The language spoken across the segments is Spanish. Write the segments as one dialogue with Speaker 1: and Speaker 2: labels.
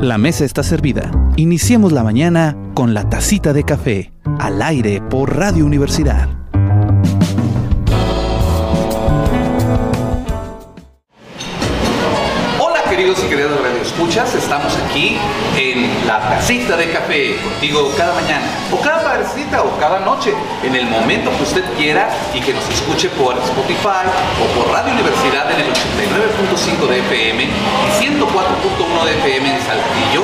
Speaker 1: La mesa está servida. Iniciemos la mañana con la tacita de café, al aire por Radio Universidad.
Speaker 2: Hola queridos y queridas Radio Escuchas, estamos aquí en la tacita de café contigo cada mañana, o cada tardecita, o cada noche, en el momento que usted quiera y que nos escuche por Spotify o por Radio Universidad en el 89.5 de FM y 104.1 de FM en Saltillo,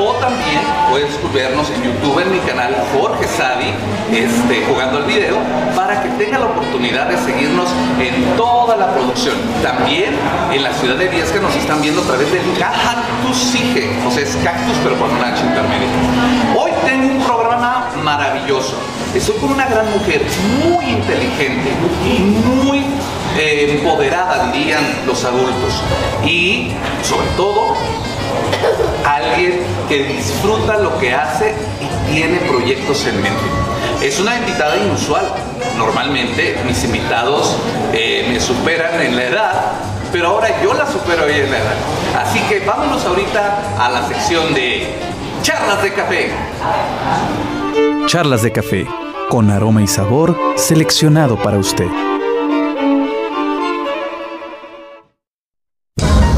Speaker 2: o también puedes vernos en YouTube en mi canal Jorge Sadi, este, jugando el video, para que tenga la oportunidad de seguirnos en toda la producción. También en la ciudad de Viesca nos están viendo a través del Cactus Sige, o sea, es cactus pero Hoy tengo un programa maravilloso. Estoy con una gran mujer muy inteligente y muy eh, empoderada, dirían los adultos. Y sobre todo, alguien que disfruta lo que hace y tiene proyectos en mente. Es una invitada inusual. Normalmente mis invitados eh, me superan en la edad, pero ahora yo la supero a ella en la edad. Así que vámonos ahorita a la sección de charlas de café.
Speaker 1: Charlas de café, con aroma y sabor seleccionado para usted.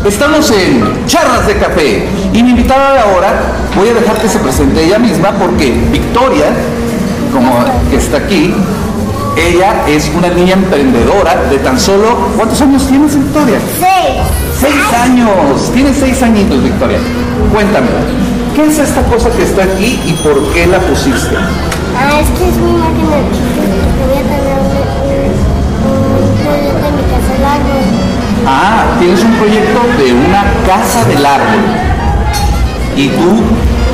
Speaker 2: Estamos en Charlas de Café y mi invitada de ahora voy a dejar que se presente ella misma porque Victoria, como que está aquí, ella es una niña emprendedora de tan solo... ¿Cuántos años tienes, Victoria?
Speaker 3: Seis.
Speaker 2: Seis años. Tienes seis añitos, Victoria. Cuéntame, ¿qué es esta cosa que está aquí y por qué la pusiste?
Speaker 3: Ah, es que es mi máquina de chiquita. Quería tener un, proyecto en mi casa del árbol.
Speaker 2: Ah, tienes un proyecto de una casa del árbol. Y tú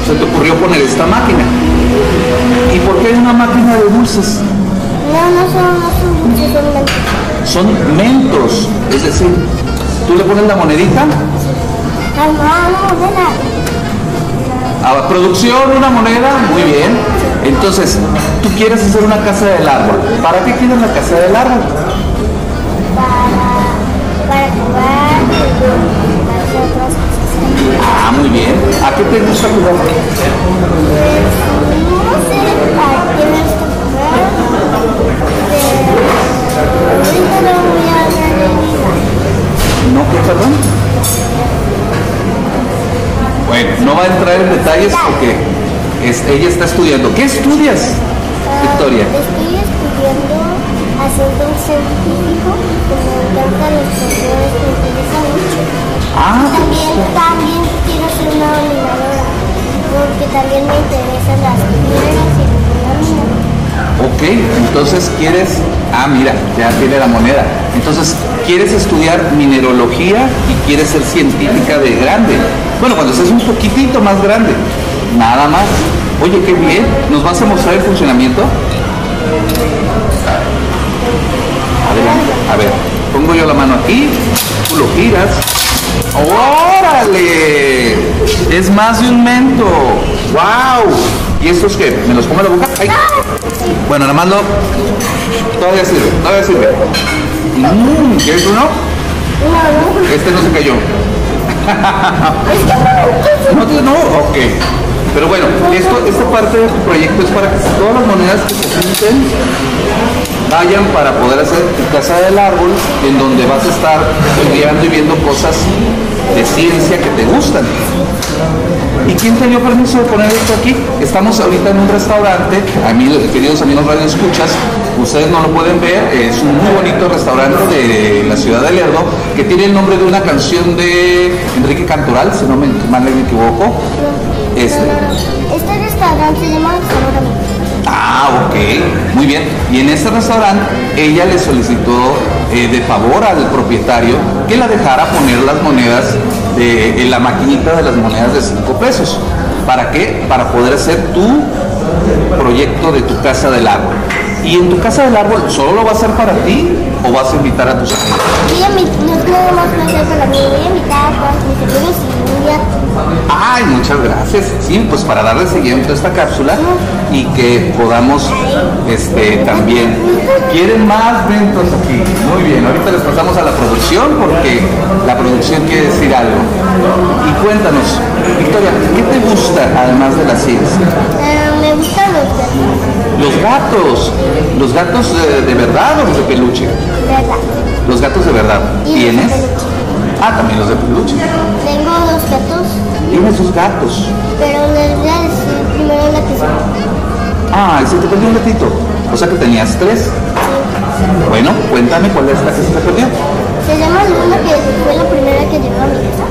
Speaker 2: se te ocurrió poner esta máquina. ¿Y por qué hay una máquina de dulces?
Speaker 3: No, no son, no son mentos.
Speaker 2: Son mentos. Es decir, tú le pones la monedita.
Speaker 3: Ah, no, no.
Speaker 2: A producción, una moneda. Muy bien. Entonces, tú quieres hacer una casa del árbol. ¿Para qué quieres la casa del árbol?
Speaker 3: Para, para jugar y para hacer otras cosas.
Speaker 2: Ah, muy bien. ¿A qué te gusta jugar?
Speaker 3: No voy a hablar de vida.
Speaker 2: ¿No qué, perdón? Bueno, no va a entrar en detalles porque es- ella está estudiando. ¿Qué estudias, Victoria?
Speaker 3: Ah, Estoy estudiando haciendo un científico como me encantan los profesores me interesa mucho.
Speaker 2: Ah,
Speaker 3: También, también quiero ser una oligadora porque también me interesan las piedras y la.
Speaker 2: Ok. Entonces quieres... Ah, mira, ya tiene la moneda. Entonces, quieres estudiar minerología y quieres ser científica de grande. Bueno, cuando seas un poquitito más grande. Nada más. Oye, qué bien. ¿Nos vas a mostrar el funcionamiento? Adelante. A ver, pongo yo la mano aquí, tú lo giras. ¡Órale! Es más de un mento. ¡Wow! ¿Y estos qué? ¿Me los pongo en la boca? Bueno, nada más. Todavía sirve, todavía sirve. Mm, ¿Quieres uno?
Speaker 3: No, no,
Speaker 2: Este no se cayó.
Speaker 3: no,
Speaker 2: No, ok. Pero bueno, esto, esta parte de tu proyecto es para que todas las monedas que se junten vayan para poder hacer tu casa del árbol en donde vas a estar estudiando y viendo cosas de ciencia que te gustan. ¿Y quién te dio permiso de poner esto aquí? Estamos ahorita en un restaurante, amigos, queridos amigos Radio Escuchas, ustedes no lo pueden ver, es un muy bonito restaurante de la ciudad de Lerdo que tiene el nombre de una canción de Enrique Cantoral, si no me, mal me equivoco. Este.
Speaker 3: Este restaurante se llama.
Speaker 2: Ah, ok, muy bien. Y en ese restaurante ella le solicitó eh, de favor al propietario que la dejara poner las monedas de en la maquinita de las monedas de 5 pesos. ¿Para qué? Para poder hacer tu proyecto de tu casa del árbol. ¿Y en tu casa del árbol solo lo va a hacer para ti o vas a invitar a tus amigos?
Speaker 3: No más para mí, voy a invitar a todos mis amigos
Speaker 2: Ay, muchas gracias. Sí, pues para darle seguimiento a esta cápsula y que podamos este, también. ¿Quieren más ventos aquí? Muy bien, ahorita les pasamos a la producción porque la producción quiere decir algo. Y cuéntanos, Victoria, ¿qué te gusta además de las ciencias?
Speaker 3: Eh, me gustan los gatos,
Speaker 2: Los gatos. ¿Los gatos eh, de verdad o los de peluche?
Speaker 3: ¿verdad?
Speaker 2: Los gatos de verdad.
Speaker 3: De
Speaker 2: ¿Tienes? Ah, también los de peluche.
Speaker 3: Tengo dos gatos,
Speaker 2: Tienes dos gatos.
Speaker 3: pero les voy a decir primero la que se
Speaker 2: Ah, y se te perdió un gatito. O sea que tenías tres. Bueno, cuéntame cuál es la que se te perdió.
Speaker 3: Se llama Luna, que fue la primera que llegó a mi casa.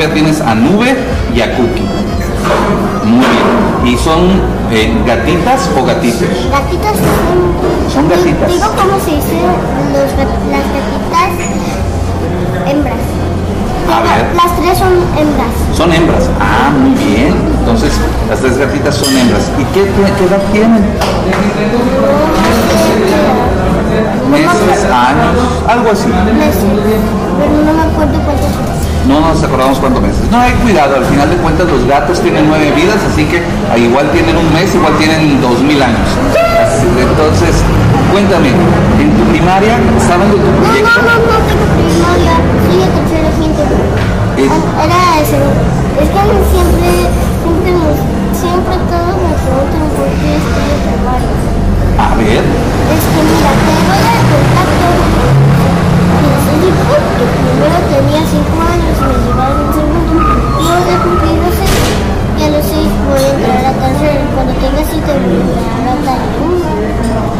Speaker 2: Todavía tienes a Nube y a Cookie. Muy bien. ¿Y son eh, gatitas o gatitos?
Speaker 3: Gatitas son...
Speaker 2: Son gatitas.
Speaker 3: Digo cómo se dice los, gat- las gatitas hembras.
Speaker 2: A ver.
Speaker 3: Las tres son hembras.
Speaker 2: Son hembras. Ah, muy bien. Entonces, las tres gatitas son hembras. ¿Y qué, qué- edad tienen? Meses, años, algo así.
Speaker 3: Meses, pero no me acuerdo cuántos son.
Speaker 2: No nos acordamos cuántos meses. No hay cuidado, al final de cuentas los gatos tienen nueve vidas, así que ah, igual tienen un mes, igual tienen dos mil años. Así- Entonces, cuéntame, en tu primaria, ¿saben de tu
Speaker 3: No, no,
Speaker 2: proyecto?
Speaker 3: no, no tengo primaria. Soy de tercero Ah, Era ese. Es que siempre, siempre, siempre todos me preguntan por qué estoy en primaria.
Speaker 2: A ver,
Speaker 3: Es que mira, te voy a contar todo. Primero tenía 5 años y me llevaron en segundo. Luego de cumplir los 6 y a los 6 voy a entrar a tercero. Cuando tenga 7 voy a entrar a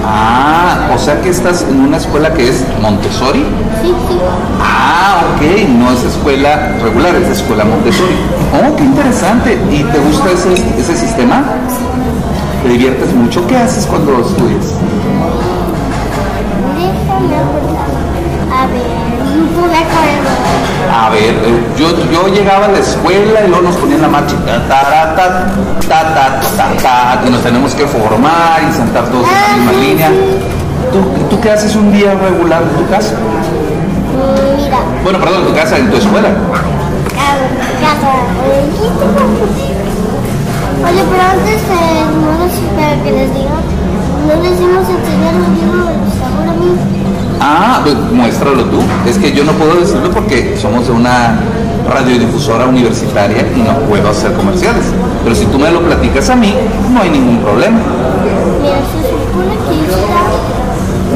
Speaker 2: ah, o sea que estás en una escuela que es Montessori.
Speaker 3: Sí, sí.
Speaker 2: Ah, ok, no es escuela regular, es escuela Montessori. Oh, qué interesante. ¿Y te gusta ese, ese sistema? ¿Te diviertes mucho? ¿Qué haces cuando estudias? Yo, yo llegaba a la escuela y luego nos ponían la marcha ta, ta, ta, ta, ta, ta, ta, y nos tenemos que formar y sentar todos en la misma línea. ¿Tú, ¿Tú qué haces un día regular en tu casa?
Speaker 3: Mira,
Speaker 2: Bueno, perdón, en tu casa, en tu escuela.
Speaker 3: a ver, casa. ¿y tú cómo? Oye, pero antes eh, no les para que les diga, no les dimos enseñar un libro de sabor a mí.
Speaker 2: Ah, pues muéstralo tú. Es que yo no puedo decirlo porque somos de una radiodifusora universitaria y no puedo hacer comerciales. Pero si tú me lo platicas a mí, no hay ningún problema.
Speaker 3: Mira, se supone que esta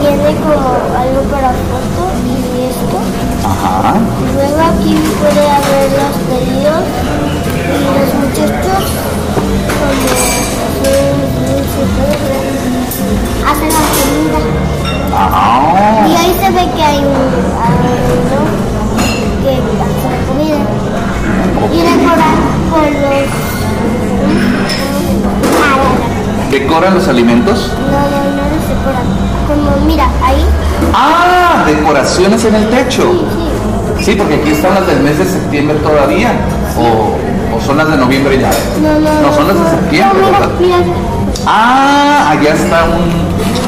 Speaker 3: viene como algo para foto y esto.
Speaker 2: Ajá.
Speaker 3: Luego aquí puede haber los pedidos y los muchachos cuando hacen- hacen la comida.
Speaker 2: Ah.
Speaker 3: Y ahí se ve que hay un que hace la comida. Y decoran con los...
Speaker 2: ¿Decoran los alimentos?
Speaker 3: no, no, no los decoran. Como, mira, ahí.
Speaker 2: Ah, decoraciones en el techo.
Speaker 3: Sí, sí.
Speaker 2: Sí, porque aquí están las del mes de septiembre todavía. O, o son las de noviembre ya.
Speaker 3: No, no,
Speaker 2: No, son las de septiembre,
Speaker 3: no, mira,
Speaker 2: ¿verdad?
Speaker 3: mira.
Speaker 2: Ah, allá está un,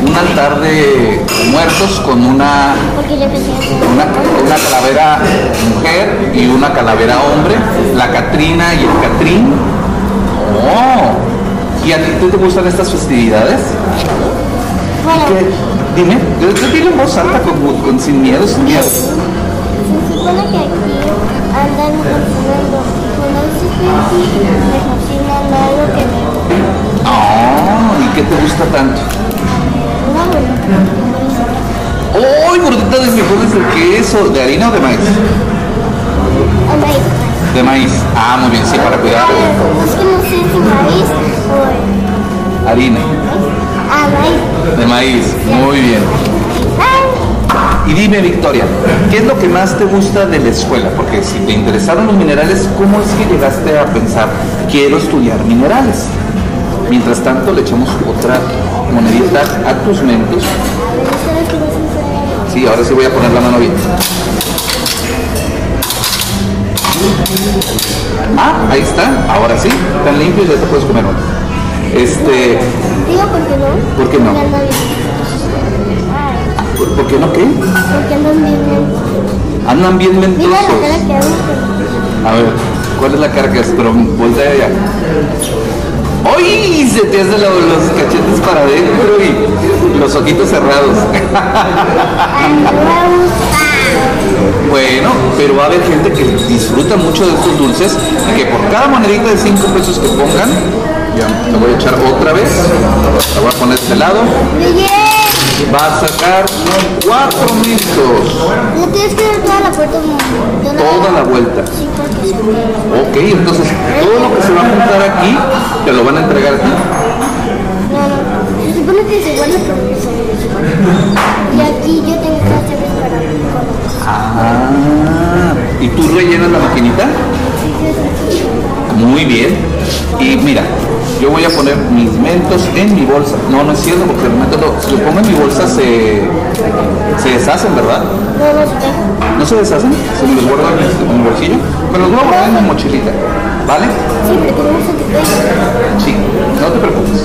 Speaker 2: un altar de muertos con una, una, una calavera mujer y una calavera hombre, la Catrina y el Catrín. Oh, ¿y a ti tú te gustan estas festividades?
Speaker 3: Bueno,
Speaker 2: ¿Qué? Dime, yo, yo en voz alta, con, con- sin miedo, sin miedo.
Speaker 3: se supone que aquí andan cocinando. Cuando estoy aquí, me cocinan algo que me gusta.
Speaker 2: Oh, ¿y qué te gusta tanto? ¡Uy, gordita de frijoles de queso! ¿De harina o de maíz?
Speaker 3: O maíz.
Speaker 2: De maíz. Ah, muy bien, sí, para cuidar.
Speaker 3: Es que no sé si maíz o
Speaker 2: Harina.
Speaker 3: Ah, maíz.
Speaker 2: De maíz. Muy bien. Y dime, Victoria, ¿qué es lo que más te gusta de la escuela? Porque si te interesaron los minerales, ¿cómo es que llegaste a pensar, quiero estudiar minerales? Mientras tanto, le echamos otra monedita a tus mentos.
Speaker 3: a ver, ¿sabes qué vas a hacer?
Speaker 2: Sí, ahora sí voy a poner la mano bien. Ah, ahí está. Ahora sí, tan limpio ya te puedes comer uno. Este,
Speaker 3: Digo, ¿por qué no?
Speaker 2: ¿Por qué no? ¿por, por qué no qué?
Speaker 3: Porque andan bien. bien.
Speaker 2: Andan bien
Speaker 3: Mira la
Speaker 2: mentosos.
Speaker 3: cara que hago.
Speaker 2: A ver, ¿cuál es la cara que es? Pero voltea allá. ¡Ay! Se te hacen lo- los cachetes para adentro y los ojitos cerrados.
Speaker 3: No.
Speaker 2: Bueno, pero va a haber gente que disfruta mucho de estos dulces, que por cada monedita de 5 pesos que pongan, ya te voy a echar otra vez, la voy a poner de este lado, va a sacar 4 minutos,
Speaker 3: le tienes que dar toda la una
Speaker 2: toda la vuelta.
Speaker 3: Sí.
Speaker 2: Ok, entonces todo lo que se va a juntar aquí, te lo van a entregar a ti.
Speaker 3: No, no. Se supone que se guarda por mi Y aquí yo tengo que hacer para
Speaker 2: Ah, ¿y tú rellenas la maquinita? Muy bien. Y mira, yo voy a poner mis mentos en mi bolsa. No, no es cierto, porque los mentos, no- si lo pongo en mi bolsa se, se deshacen, ¿verdad?
Speaker 3: No, no.
Speaker 2: ¿No se deshacen? ¿Se me los guardo en mi, en mi bolsillo? Me los voy a guardar en mi mochilita, ¿vale?
Speaker 3: Sí, pero
Speaker 2: no te preocupes.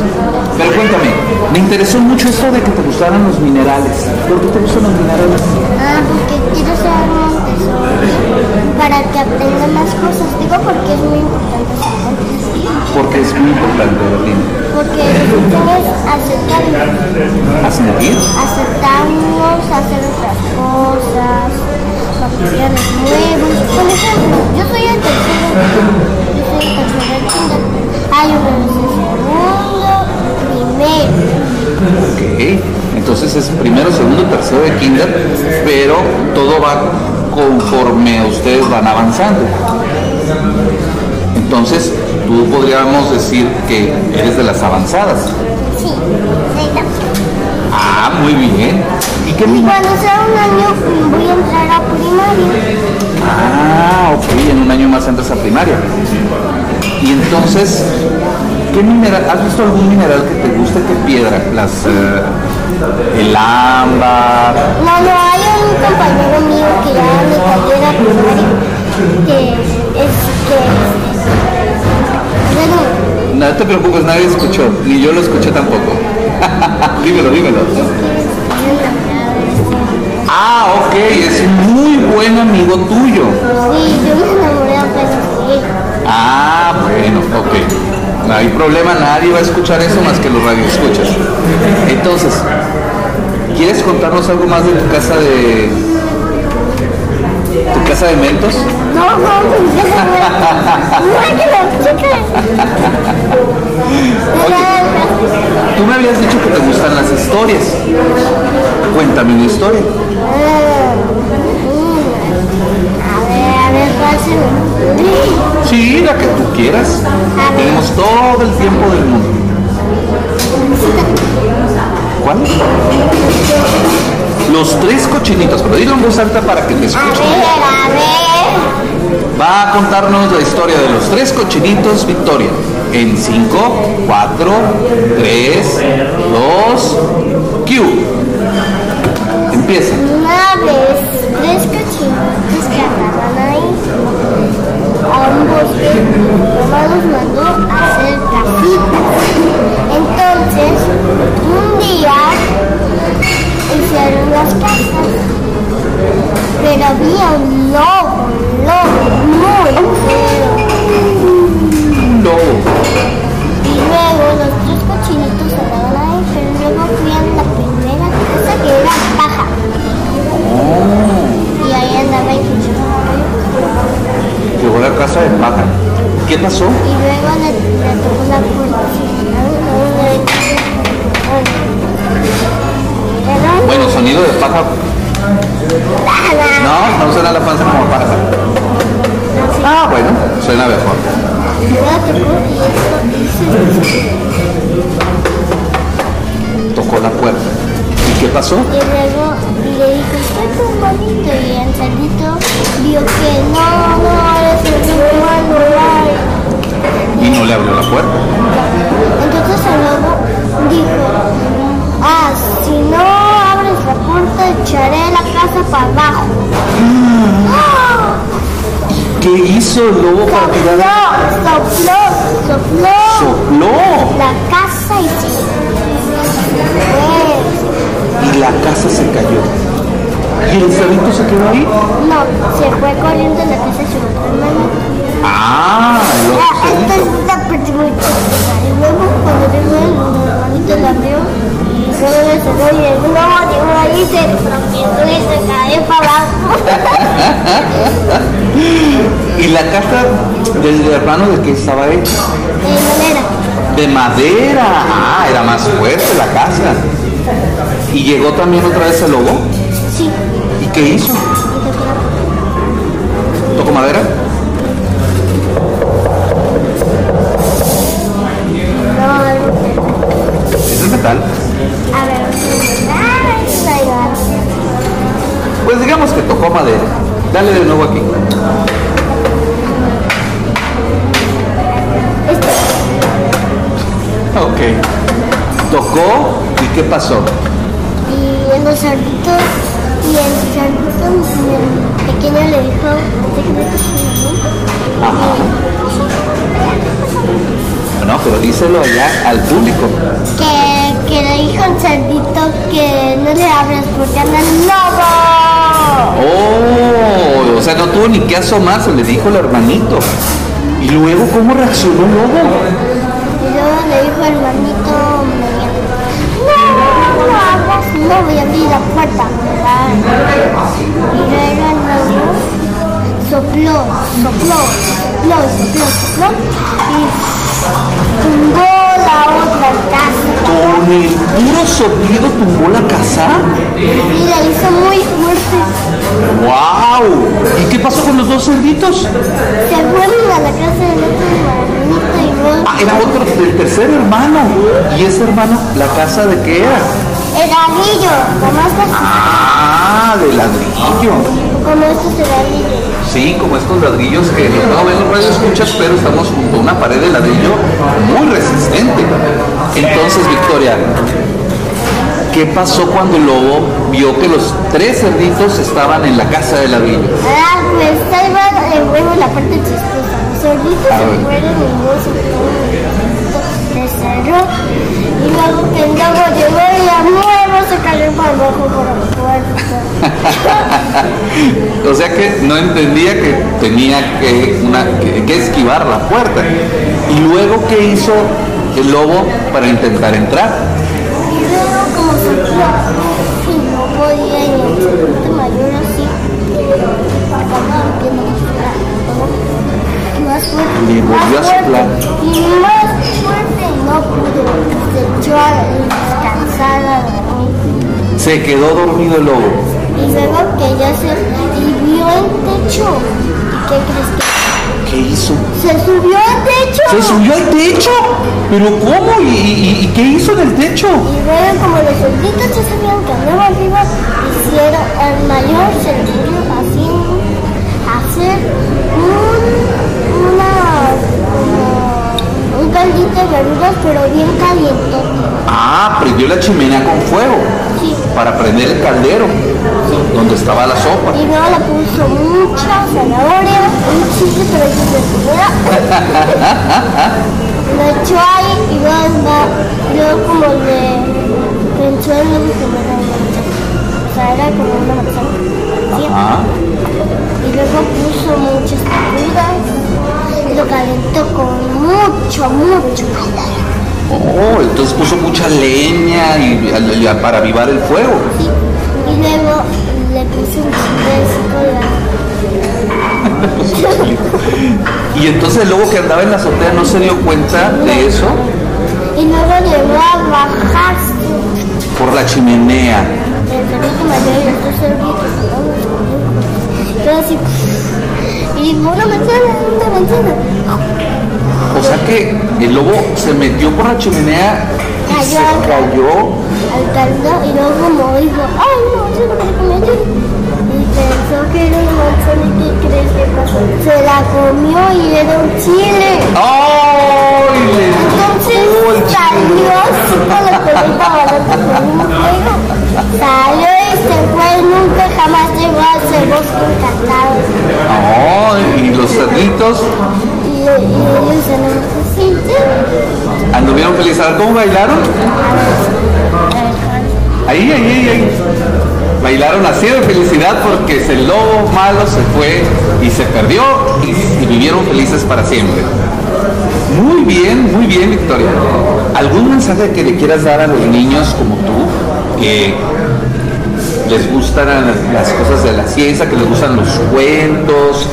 Speaker 2: Pero cuéntame, me interesó mucho esto de que te gustaran los minerales. ¿Por qué te gustan los minerales?
Speaker 3: Ah, porque quiero ser Montessori para que aprenda más cosas. Digo porque es muy importante.
Speaker 2: Porque es muy importante, Berlín.
Speaker 3: Porque tienes aceptarnos,
Speaker 2: ¿A sentir?
Speaker 3: aceptarnos, hacer otras cosas, materiales nuevos. Por ejemplo, yo soy el tercero, yo soy el tercero del kinder. Hay uno segundo, primero.
Speaker 2: Ok, entonces es primero, segundo, tercero de kinder, pero todo va conforme ustedes van avanzando. Entonces, tú podríamos decir que eres de las avanzadas.
Speaker 3: Sí, neta.
Speaker 2: Ah, muy bien. ¿Y qué
Speaker 3: Y cuando sea un año voy a entrar a primaria.
Speaker 2: Ah, ok, en un año más entras a primaria. Y entonces, ¿qué mineral? ¿Has visto algún mineral que te guste? ¿Qué piedra? Las, eh, el ámbar.
Speaker 3: No, no, hay un compañero mío que ya me cayó la primaria que es que
Speaker 2: No te preocupes, nadie escuchó, ni yo lo escuché tampoco. dímelo, dímelo. Ah, ok, es muy buen amigo tuyo.
Speaker 3: sí, yo me enamoré apenas.
Speaker 2: Ah, bueno, ok. No hay problema, nadie va a escuchar eso más que los radioescuchas. Entonces, ¿quieres contarnos algo más de tu casa de. Tu casa de mentos?
Speaker 3: No, no, no, no, que la chica.
Speaker 2: Tú me habías dicho que te gustan las historias. Cuéntame una historia. Sí, la que tú quieras. Tenemos todo el tiempo del mundo. ¿Cuál? Los tres cochinitos, pero dilo en voz alta para que te escuchen. Va a contarnos la historia de los tres cochinitos Victoria. En 5, 4, 3, 2, Q. Empieza.
Speaker 3: Una vez, tres cochinitos que andaban ahí a un bosque, mamá los mandó a hacer casitas. Entonces, un día hicieron las casas, pero había un lobo, un lobo muy feo.
Speaker 2: Lobo.
Speaker 3: Y luego los tres cochinitos andaban ahí, pero luego fui a la primera casa que era paja. Y ahí andaba y
Speaker 2: Llegó a la casa de paja. ¿Qué pasó?
Speaker 3: Y luego le, le tocó la puerta.
Speaker 2: Bueno, sonido de paja. No, no suena la panza como paja. Ah, bueno, suena mejor.
Speaker 3: Tocó
Speaker 2: la puerta. ¿Y qué pasó?
Speaker 3: Y luego le dijo, estoy tan bonito. Y el cerdito vio que no, no, eres el humano,
Speaker 2: Y no le abrió la puerta.
Speaker 3: echaré la casa para abajo. Mm.
Speaker 2: ¿Qué hizo el lobo sopló, para tirar
Speaker 3: la Sopló, sopló,
Speaker 2: sopló.
Speaker 3: La casa y se...
Speaker 2: Y la casa se cayó. ¿Y el cerrito se quedó ahí?
Speaker 3: No, se fue corriendo en la casa de su hermano.
Speaker 2: Ah, lo ah, Esto es
Speaker 3: la primera. Y luego cuando el hermanito la abrió, rompió y se cayó para abajo.
Speaker 2: ¿Y la casa del hermano de qué estaba hecha?
Speaker 3: De manera.
Speaker 2: De madera. Ah, era más fuerte la casa. ¿Y llegó también otra vez el lobo?
Speaker 3: Sí.
Speaker 2: ¿Y qué hizo? ¿Tocó madera?
Speaker 3: No,
Speaker 2: ¿Es el metal?
Speaker 3: A ver.
Speaker 2: Pues digamos que tocó madera. Dale de nuevo aquí. Ok. Tocó y qué pasó?
Speaker 3: Y en los cerditos, y el cerdito el pequeño le dijo, déjame que
Speaker 2: Ajá. No, pero díselo allá al público.
Speaker 3: que le dijo al cerdito que no le abras porque anda el lobo.
Speaker 2: Oh, o sea, no tuvo ni que asomarse, le dijo el hermanito. Y luego, ¿cómo reaccionó el lobo?
Speaker 3: Y luego le dijo el hermanito no, no no voy a abrir la puerta. ¿verdad?". Y luego el lobo sopló, sopló, sopló, sopló, sopló y tumbó la otra casa.
Speaker 2: Con el puro sonido tumbó la casa.
Speaker 3: Y la hizo muy fuerte.
Speaker 2: ¡Wow! ¿Y qué pasó con los dos cerditos?
Speaker 3: Se fueron a la casa del otro hermanito y
Speaker 2: Ah, era otro, el tercer hermano. ¿Y ese hermano, la casa de qué era?
Speaker 3: El ladrillo, como estos,
Speaker 2: Ah, de ladrillo.
Speaker 3: como estos ladrillos.
Speaker 2: Sí, como estos ladrillos que no puedo ver en radio escuchas, pero estamos junto a una pared de ladrillo muy resistente. Entonces, Victoria, ¿qué pasó cuando el lobo vio que los tres cerditos estaban en la casa de ladrillo?
Speaker 3: Ah, pues va el huevo la parte chistosa. Los cerditos se fueron y fueron, se cerró. Y luego que el lobo llegó y a nuevo se cayó para abajo por la puerta.
Speaker 2: O sea que no entendía que tenía que, una- que- que esquivar la puerta. ¿Y luego qué hizo el lobo para intentar entrar?
Speaker 3: Y luego como sopló y no podía el cerdito mayor así, acababa más fuerte.
Speaker 2: Y volvió a soplar.
Speaker 3: Y más fuerte no. Se echó a descansar a dormir.
Speaker 2: Se quedó dormido el lobo.
Speaker 3: Y luego que ya se y vio el techo. ¿Y qué crees que?
Speaker 2: ¿Qué hizo?
Speaker 3: Se subió al techo.
Speaker 2: ¿Se subió al techo? ¿Pero cómo? ¿Y, y- y qué hizo en el techo?
Speaker 3: Y luego como los solditos ya sabían que andaba arriba, hicieron, el mayor se le ocurrió así hacer un, como un caldito de verduras pero bien calientote.
Speaker 2: Ah, prendió la chimenea con fuego
Speaker 3: Sí.
Speaker 2: para prender el caldero donde estaba la sopa.
Speaker 3: Y luego le puso mucha zanahoria, un chile pero yo de primera. Lo echó ahí y luego, luego como le pensó en lo que me. O sea, era como una manzana. ¿sí? Y luego puso muchas verduras lo calentó con mucho, mucho calor.
Speaker 2: oh, entonces puso mucha leña y, y- y- para avivar el fuego.
Speaker 3: ¿sí? Y luego le puso un chile
Speaker 2: Y entonces el lobo que andaba en la azotea no se dio cuenta de eso
Speaker 3: Y luego llegó a bajarse
Speaker 2: por la chimenea.
Speaker 3: el cerdito mayor y cerditos. Pero así, y dijo, una manzana, una manzana.
Speaker 2: O sea que el lobo se metió por la chimenea y se
Speaker 3: Cayó.
Speaker 2: cayó.
Speaker 3: al caldo y luego como dijo, ay no, yo no me ayer. Y pensó que era una manzana y ¿qué crees que pasó? Se la comió y era un chile.
Speaker 2: ¡Ay!
Speaker 3: Entonces salió así con la pelota barata con un fuego. Salió se fue y nunca jamás llegó a ese bosque encantado.
Speaker 2: ¡Ay! Y los cerditos
Speaker 3: Y, y ellos
Speaker 2: anduvieron ver, ¿Cómo bailaron? Ahí, ahí, ahí, ahí. Bailaron así de felicidad porque ese lobo malo se fue y se perdió y, y vivieron felices para siempre. Muy bien, muy bien, Victoria. ¿Algún mensaje que le quieras dar a los niños como tú que les gustan las cosas de la ciencia, que les gustan los cuentos.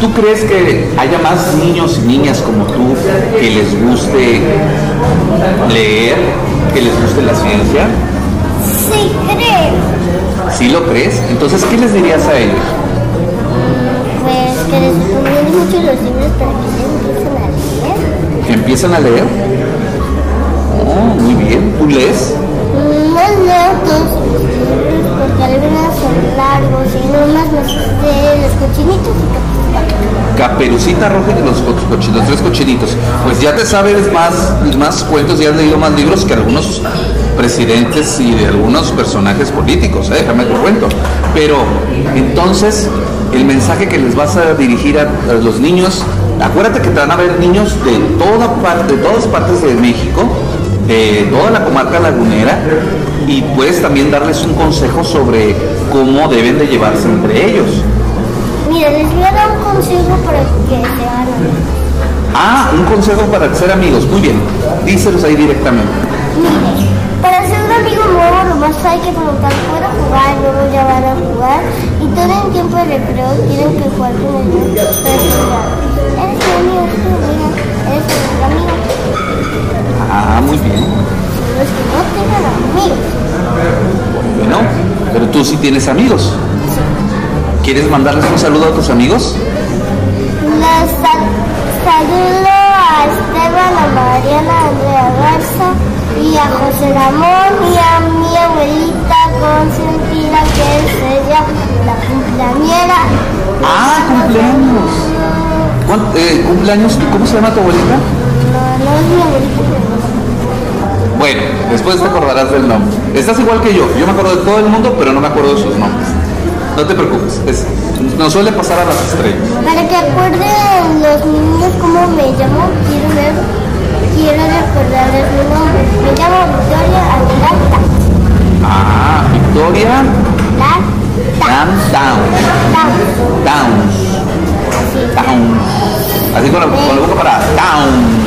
Speaker 2: ¿Tú crees que haya más niños y niñas como tú que les guste leer, que les guste la ciencia?
Speaker 3: Sí, creo.
Speaker 2: ¿Sí lo crees? Entonces, ¿qué les dirías a ellos?
Speaker 3: Pues que les recomiendo mucho los libros para que empiecen a leer.
Speaker 2: ¿Que empiezan a leer? Oh, muy bien. ¿Tú lees?
Speaker 3: Los porque algunos son largos y me sé los cochinitos y.
Speaker 2: Caperucita Roja y los, los tres cochinitos. Pues ya te sabes más, más cuentos, ya has leído más libros que algunos presidentes y de algunos personajes políticos, ¿eh? déjame te cuento. Pero entonces, el mensaje que les vas a dirigir a, a los niños, acuérdate que te van a ver niños de toda parte, de todas partes de México, de toda la comarca lagunera, y puedes también darles un consejo sobre cómo deben de llevarse entre ellos.
Speaker 3: Mira, les voy a dar un consejo para que se hagan.
Speaker 2: Ah, un consejo para ser amigos. Muy bien. Díselos ahí directamente.
Speaker 3: Mire, para ser un amigo nuevo nomás hay que preguntar, ¿puedo jugar? Luego ya van a jugar. Y todo el tiempo de recreo tienen que jugar con el niño para jugar. Eres mi amigo, eres mi amiga, eres mi amigo.
Speaker 2: Ah, muy bien.
Speaker 3: Los que no tengan amigos.
Speaker 2: Bueno, pero tú sí tienes amigos. ¿Quieres mandarles un saludo a tus amigos?
Speaker 3: Les sal- saludo a Esteban, a Mariana, a Andrea Garza y a José Ramón y a mi abuelita consentida que es ella, la cumpleañera.
Speaker 2: Ah, cumpleaños. ¿Cuán- eh, ¿Cumpleaños? ¿Cómo se llama tu abuelita?
Speaker 3: No, no es mi abuelita,
Speaker 2: Bueno, después te acordarás del nombre. Estás igual que yo. Yo me acuerdo de todo el mundo, pero no me acuerdo de sus nombres. No te preocupes. es- nos suele pasar a las estrellas.
Speaker 3: Para que acuerden los niños cómo me llamo, quiero ver, quiero recordarles mi nombre. Me llamo Victoria Aguilar
Speaker 2: Ah, Victoria. Dan Downs. Downs. Downs. Así con la, con la boca para Downs.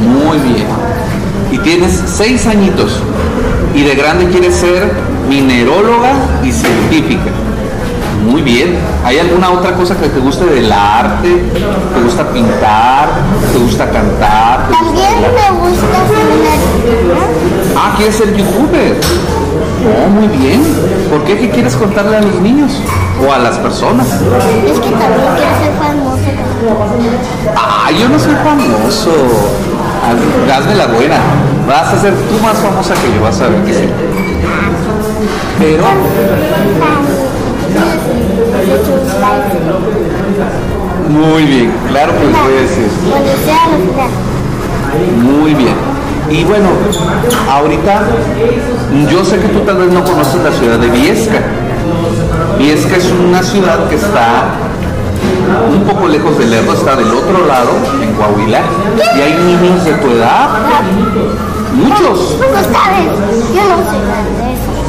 Speaker 2: Muy bien. Y tienes seis añitos. Y de grande quieres ser mineróloga y científica. Muy bien. ¿Hay alguna otra cosa que te guste del arte? ¿Te gusta pintar? ¿Te gusta cantar? ¿Te gusta
Speaker 3: También me gusta ser.
Speaker 2: Ah, ¿quieres ser youtuber? Oh, muy bien. ¿Por qué? ¿Qué quieres contarle a los niños? O a las personas.
Speaker 3: Es que también quiero ser famosa.
Speaker 2: Ah, yo no soy famoso. Haz- Hazme la buena. Vas a ser tú más famosa que yo, vas a ver que sí. Pero, muy bien, claro que les voy a decir. Muy bien. Y bueno, ahorita yo sé que tú tal vez no conoces la ciudad de Viesca. Viesca es una ciudad que está un poco lejos del Lerdo, está del otro lado, en Coahuila, y hay niños de tu edad, muchos.
Speaker 3: Yo no sé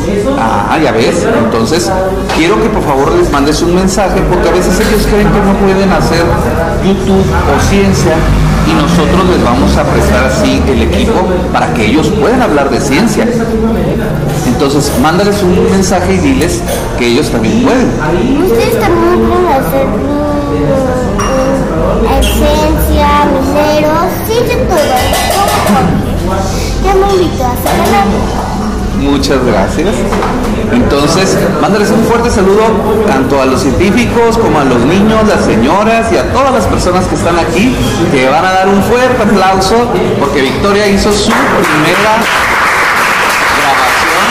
Speaker 3: de eso.
Speaker 2: Ah, ya ves. Entonces, quiero que por favor les mandes un mensaje porque a veces ellos creen que no pueden hacer YouTube o ciencia y nosotros les vamos a prestar así el equipo para que ellos puedan hablar de ciencia. Entonces, mándales un mensaje y diles que ellos también pueden.
Speaker 3: Ustedes también pueden hacer mm, mineros, sí. Ya me invito a.
Speaker 2: Muchas gracias. Entonces, mándales un fuerte saludo tanto a los científicos como a los niños, las señoras y a todas las personas que están aquí, que van a dar un fuerte aplauso porque Victoria hizo su primera grabación.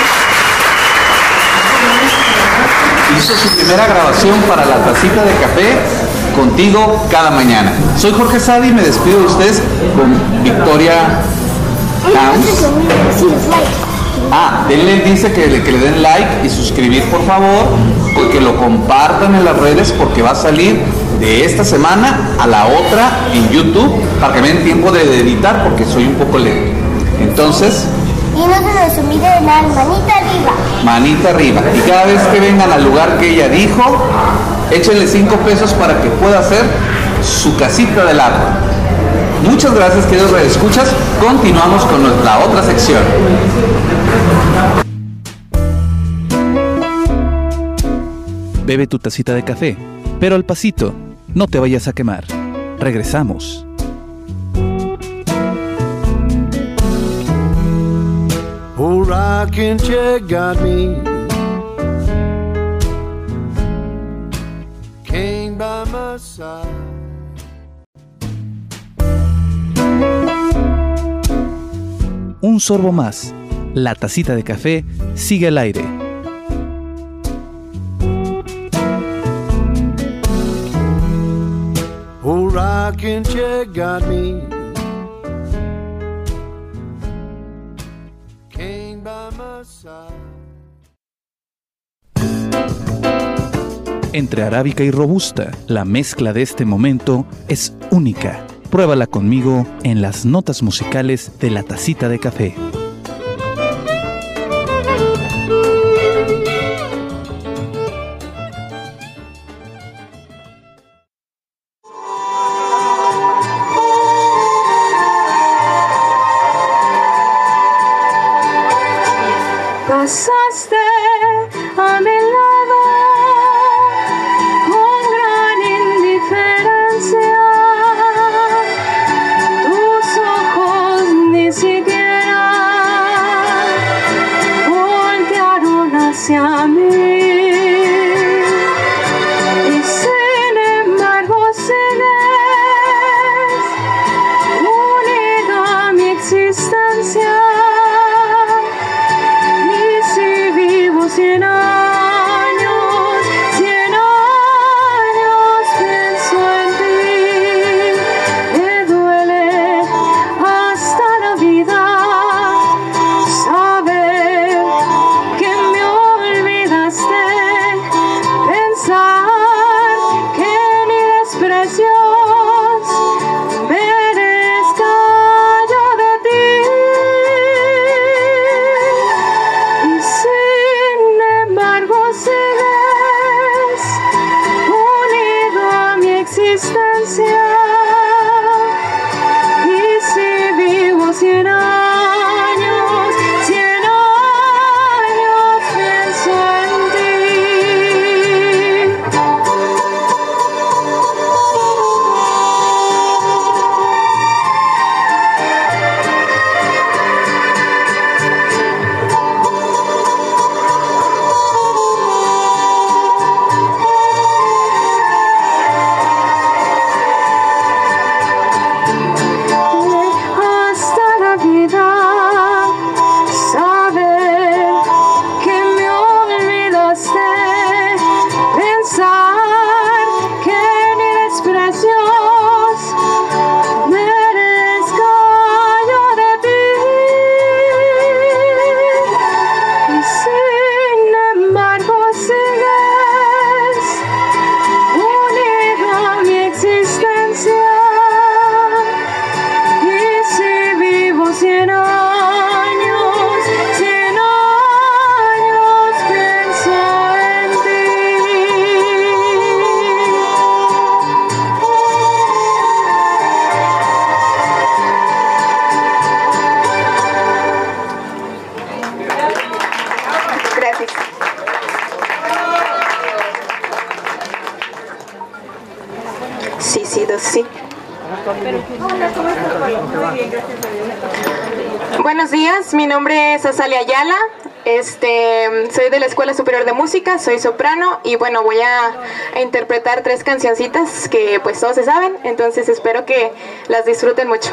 Speaker 2: Hizo su primera grabación para la tacita de café contigo cada mañana. Soy Jorge Sadi y me despido de ustedes con Victoria
Speaker 3: likes.
Speaker 2: Ah, denle, dice que le, que le den like y suscribir por favor, que lo compartan en las redes porque va a salir de esta semana a la otra en YouTube para que me den tiempo de editar porque soy un poco lento. Entonces,
Speaker 3: Y no se nos olvide de dar manita arriba.
Speaker 2: manita arriba. Y cada vez que vengan al lugar que ella dijo, échenle 5 pesos para que pueda hacer su casita del árbol. Muchas gracias queridos escuchas continuamos con nuestra otra sección.
Speaker 4: Bebe tu tacita de café, pero al pasito, no te vayas a quemar. Regresamos.
Speaker 5: Got me
Speaker 4: Un sorbo más. La tacita de café sigue al aire.
Speaker 5: Old rocking chair got me.
Speaker 4: Entre arábica y robusta, la mezcla de este momento es única. Pruébala conmigo en las notas musicales de la tacita de café.
Speaker 6: Mi nombre es Azalia Ayala. Este, soy de la Escuela Superior de Música, soy soprano y bueno, voy a, a interpretar tres cancioncitas que pues todos se saben, entonces espero que las disfruten mucho.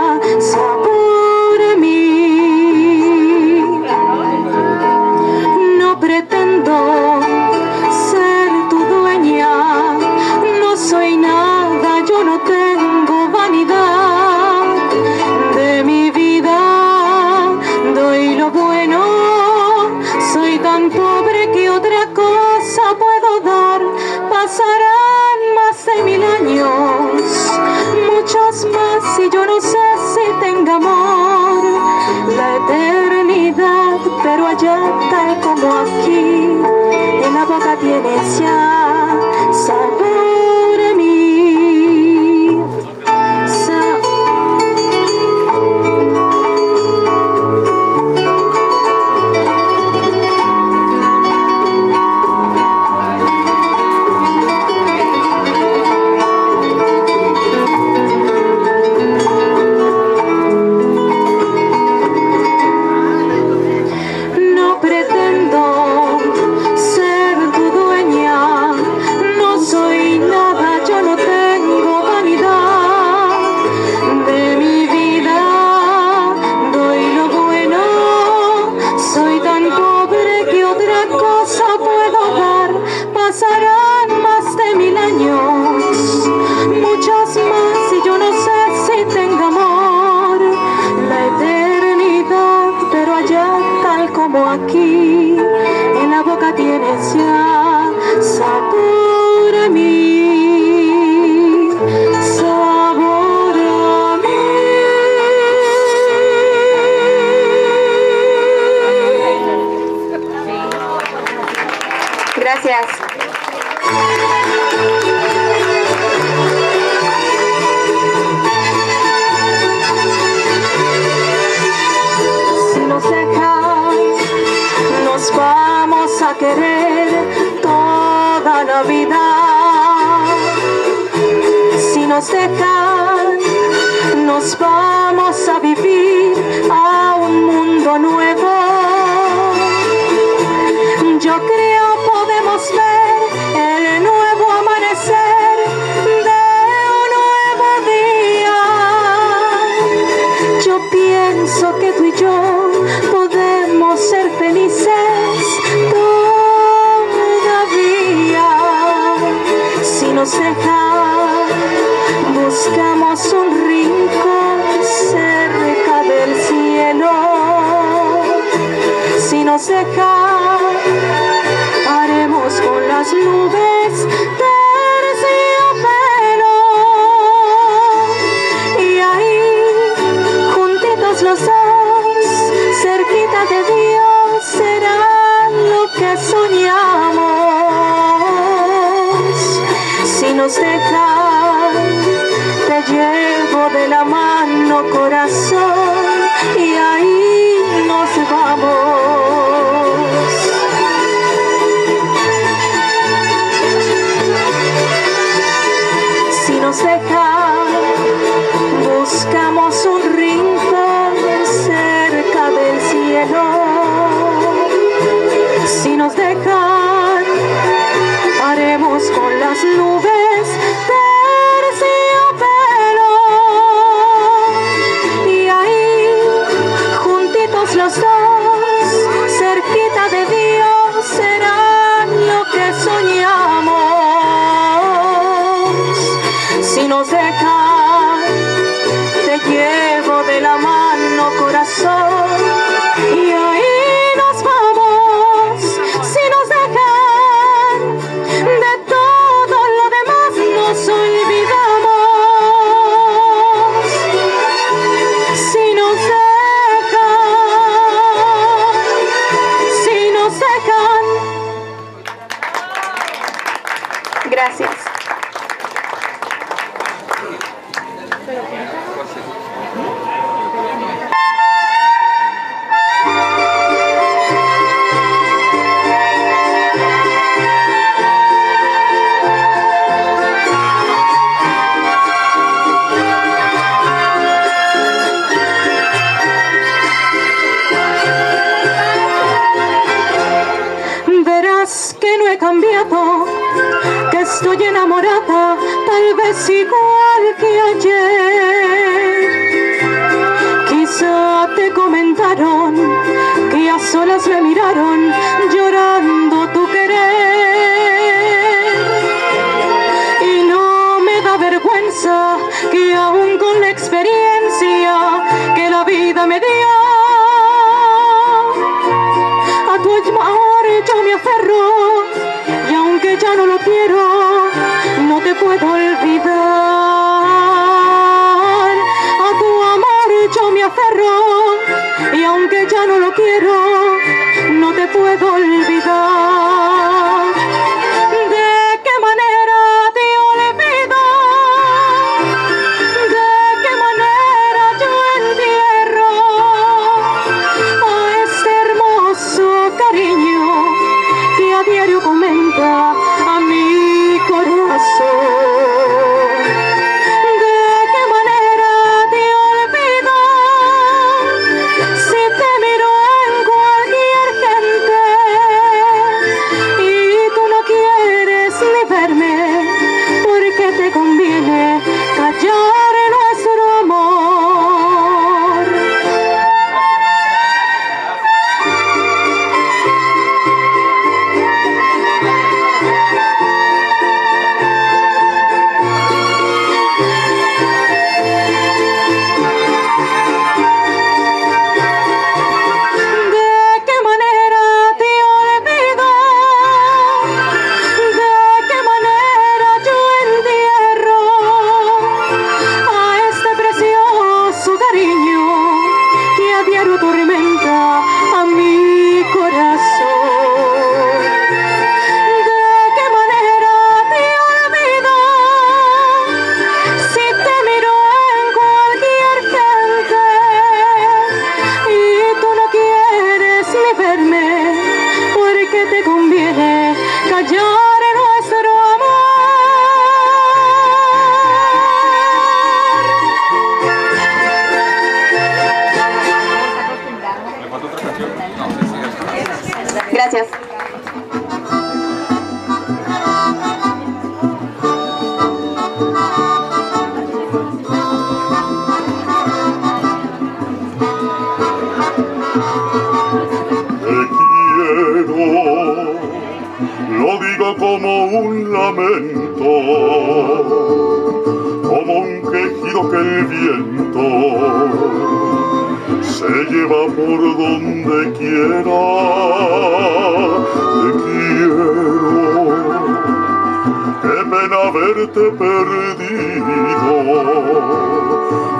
Speaker 4: tienes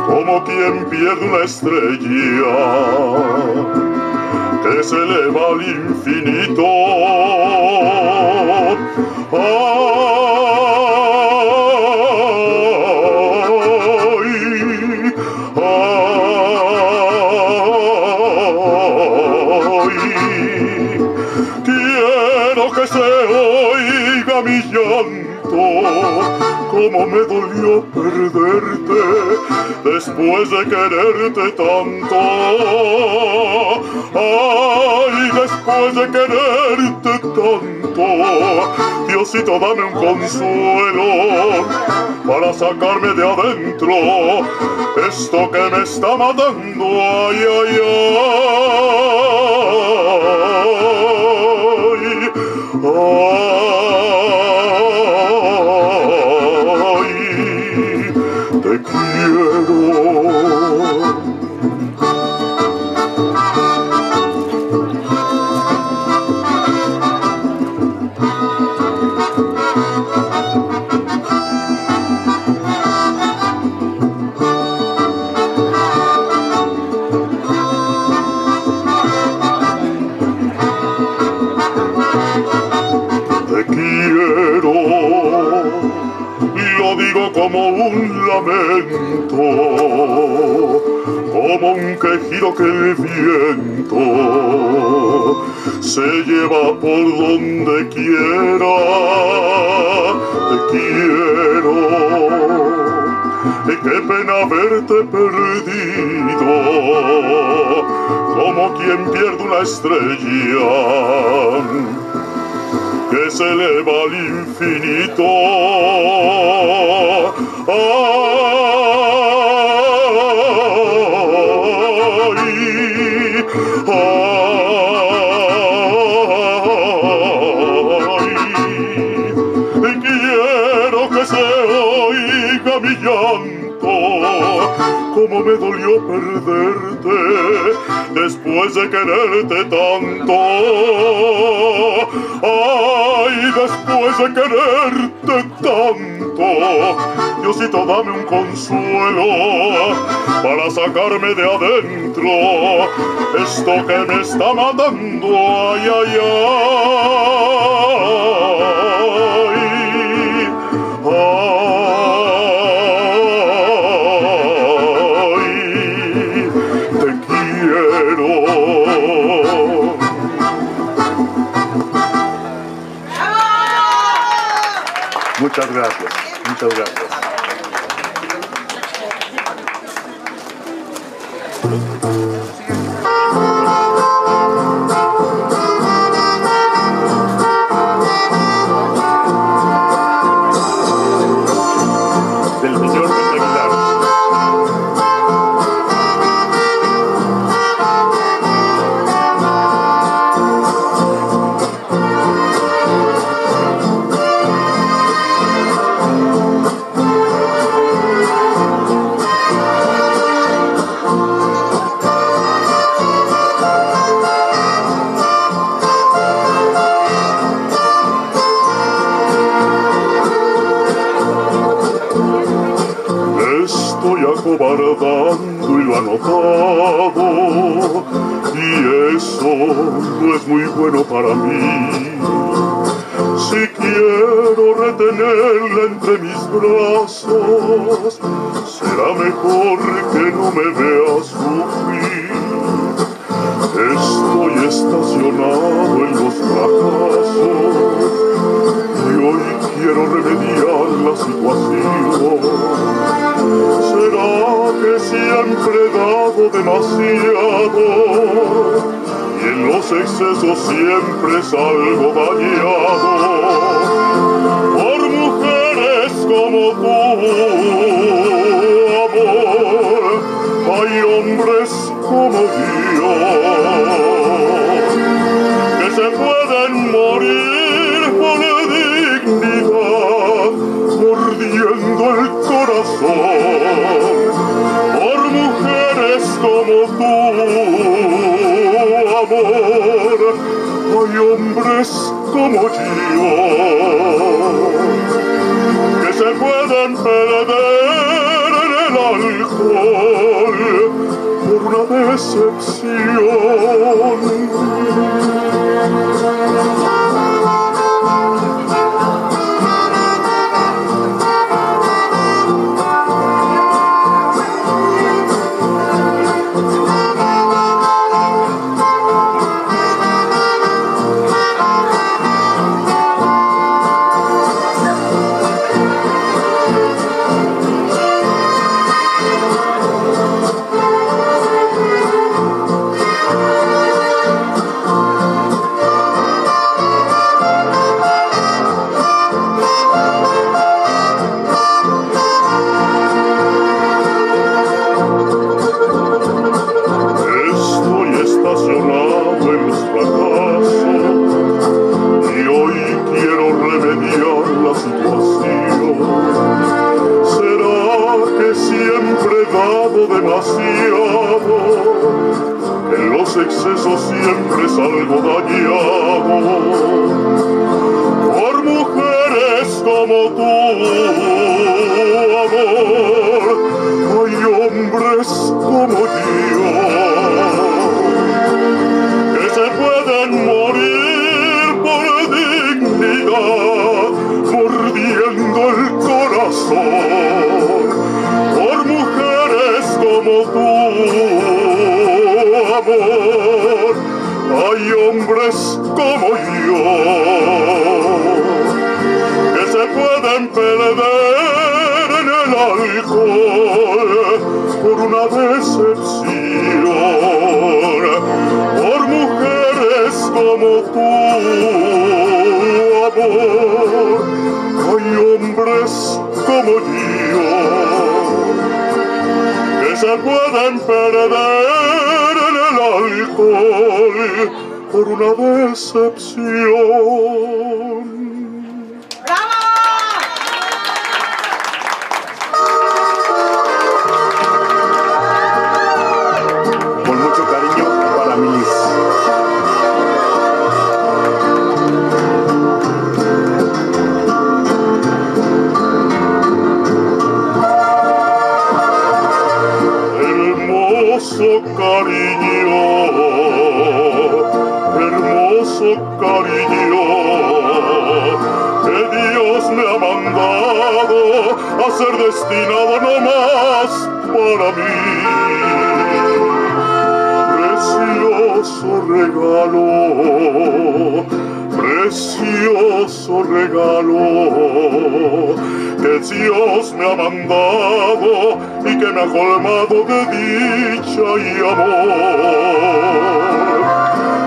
Speaker 4: como
Speaker 7: quien pierde una estrella que se eleva al infinito. Ah, después de quererte tanto. Ay, después de quererte tanto. Diosito, dame un consuelo para sacarme de adentro esto que me está matando. Ay, ay, ay. ay. como un quejido que el viento se lleva por donde quiera. Te quiero, y qué pena verte perdido, como quien pierde una estrella que se eleva al infinito. ¡Ah! me dolió perderte después de quererte tanto. Ay, después de quererte tanto, Diosito dame un consuelo para sacarme de adentro esto que me está matando. Ay, ay, ay. Muchas gracias. Muchas gracias. Si quiero retenerla entre mis brazos, será mejor que no me vea. eso siempre salgo bañado. Y que me ha colmado de dicha y amor.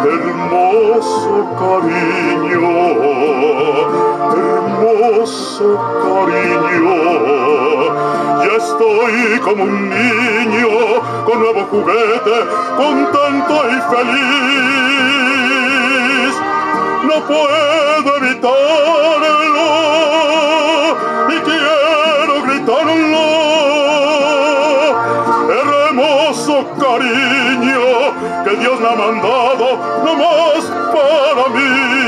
Speaker 7: Hermoso cariño, hermoso cariño, ya estoy como un niño con nuevo juguete, contento y feliz. No puedo evitarlo mandado nomás para mí.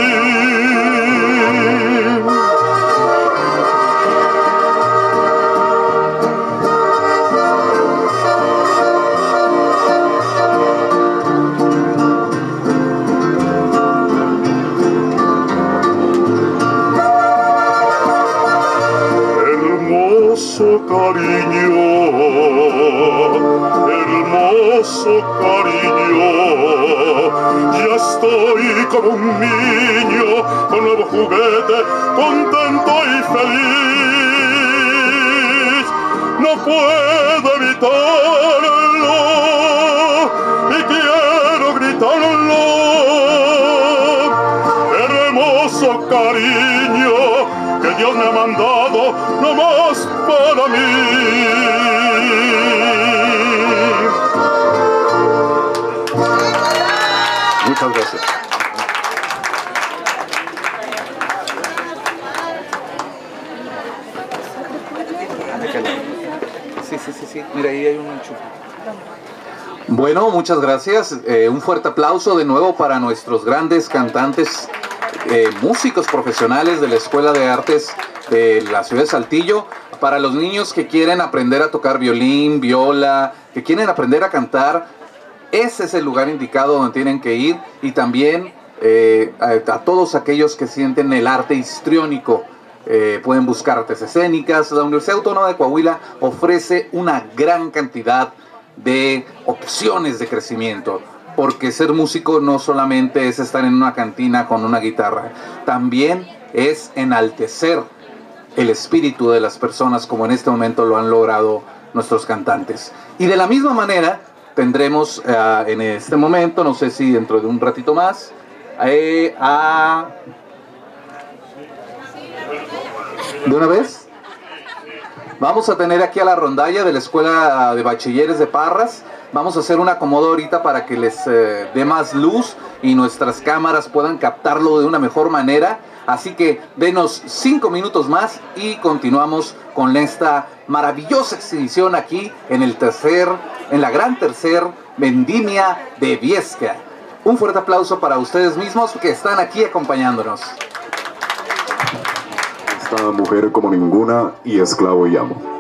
Speaker 7: Un niño con nuevo juguete, contento y feliz. No puedo evitarlo y quiero gritarlo. Hermoso cariño que Dios me ha mandado no más para mí. Muchas gracias.
Speaker 2: Sí, sí, sí, sí. Mira, ahí hay un enchufe. Bueno, muchas gracias. Eh, un fuerte aplauso de nuevo para nuestros grandes cantantes, eh, músicos profesionales de la Escuela de Artes de la ciudad de Saltillo. Para los niños que quieren aprender a tocar violín, viola, que quieren aprender a cantar, ese es el lugar indicado donde tienen que ir. Y también eh, a, a todos aquellos que sienten el arte histriónico. Eh, pueden buscar artes escénicas. La Universidad Autónoma de Coahuila ofrece una gran cantidad de opciones de crecimiento. Porque ser músico no solamente es estar en una cantina con una guitarra, también es enaltecer el espíritu de las personas como en este momento lo han logrado nuestros cantantes. Y de la misma manera tendremos eh, en este momento, no sé si dentro de un ratito más, eh, a... ¿De una vez? Vamos a tener aquí a la rondalla de la Escuela de Bachilleres de Parras. Vamos a hacer un acomodo ahorita para que les eh, dé más luz y nuestras cámaras puedan captarlo de una mejor manera. Así que denos cinco minutos más y continuamos con esta maravillosa exhibición aquí en el tercer, en la gran tercer vendimia de Viesca. Un fuerte aplauso para ustedes mismos que están aquí acompañándonos.
Speaker 8: Esta mujer como ninguna y esclavo y amo.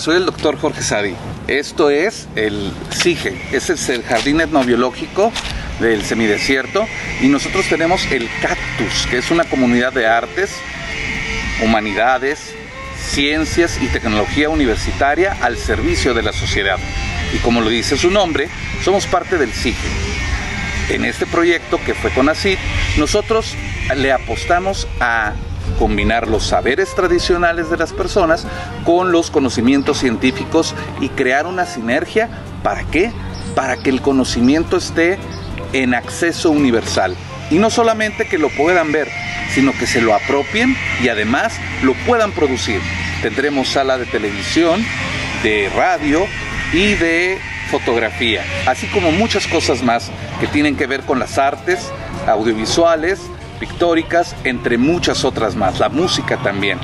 Speaker 2: Soy el doctor Jorge Sadi. Esto es el ese es el Jardín Etnobiológico del semidesierto y nosotros tenemos el Cactus, que es una comunidad de artes, humanidades, ciencias y tecnología universitaria al servicio de la sociedad. Y como lo dice su nombre, somos parte del CIGE. En este proyecto que fue con ACID, nosotros le apostamos a combinar los saberes tradicionales de las personas con los conocimientos científicos y crear una sinergia. ¿Para qué? Para que el conocimiento esté en acceso universal. Y no solamente que lo puedan ver, sino que se lo apropien y además lo puedan producir. Tendremos sala de televisión, de radio y de fotografía, así como muchas cosas más que tienen que ver con las artes audiovisuales, pictóricas, entre muchas otras más, la música también.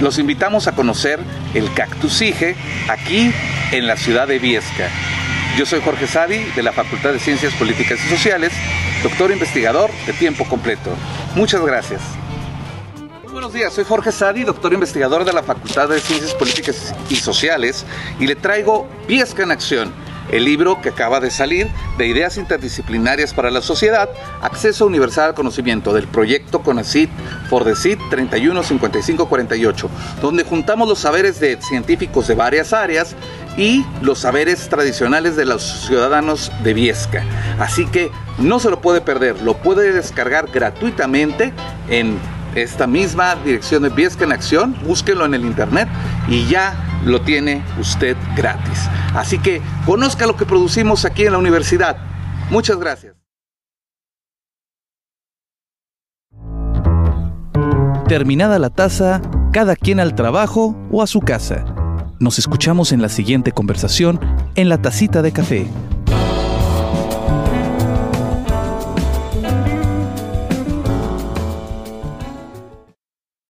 Speaker 2: Los invitamos a conocer el Cactusige aquí en la ciudad de Viesca. Yo soy Jorge Sadi de la Facultad de Ciencias Políticas y Sociales, doctor investigador de tiempo completo. Muchas gracias. Buenos días, soy Jorge Sadi, doctor investigador de la Facultad de Ciencias Políticas y Sociales y le traigo Viesca en Acción, el libro que acaba de salir de Ideas Interdisciplinarias para la Sociedad, Acceso Universal al Conocimiento del proyecto CONACIT for the CIT 315548, donde juntamos los saberes de científicos de varias áreas y los saberes tradicionales de los ciudadanos de Viesca. Así que no se lo puede perder, lo puede descargar gratuitamente en esta misma dirección de Viesca en Acción, búsquelo en el internet y ya lo tiene usted gratis. Así que conozca lo que producimos aquí en la universidad. Muchas gracias.
Speaker 1: Terminada la taza, cada quien al trabajo o a su casa. Nos escuchamos en la siguiente conversación en la tacita de café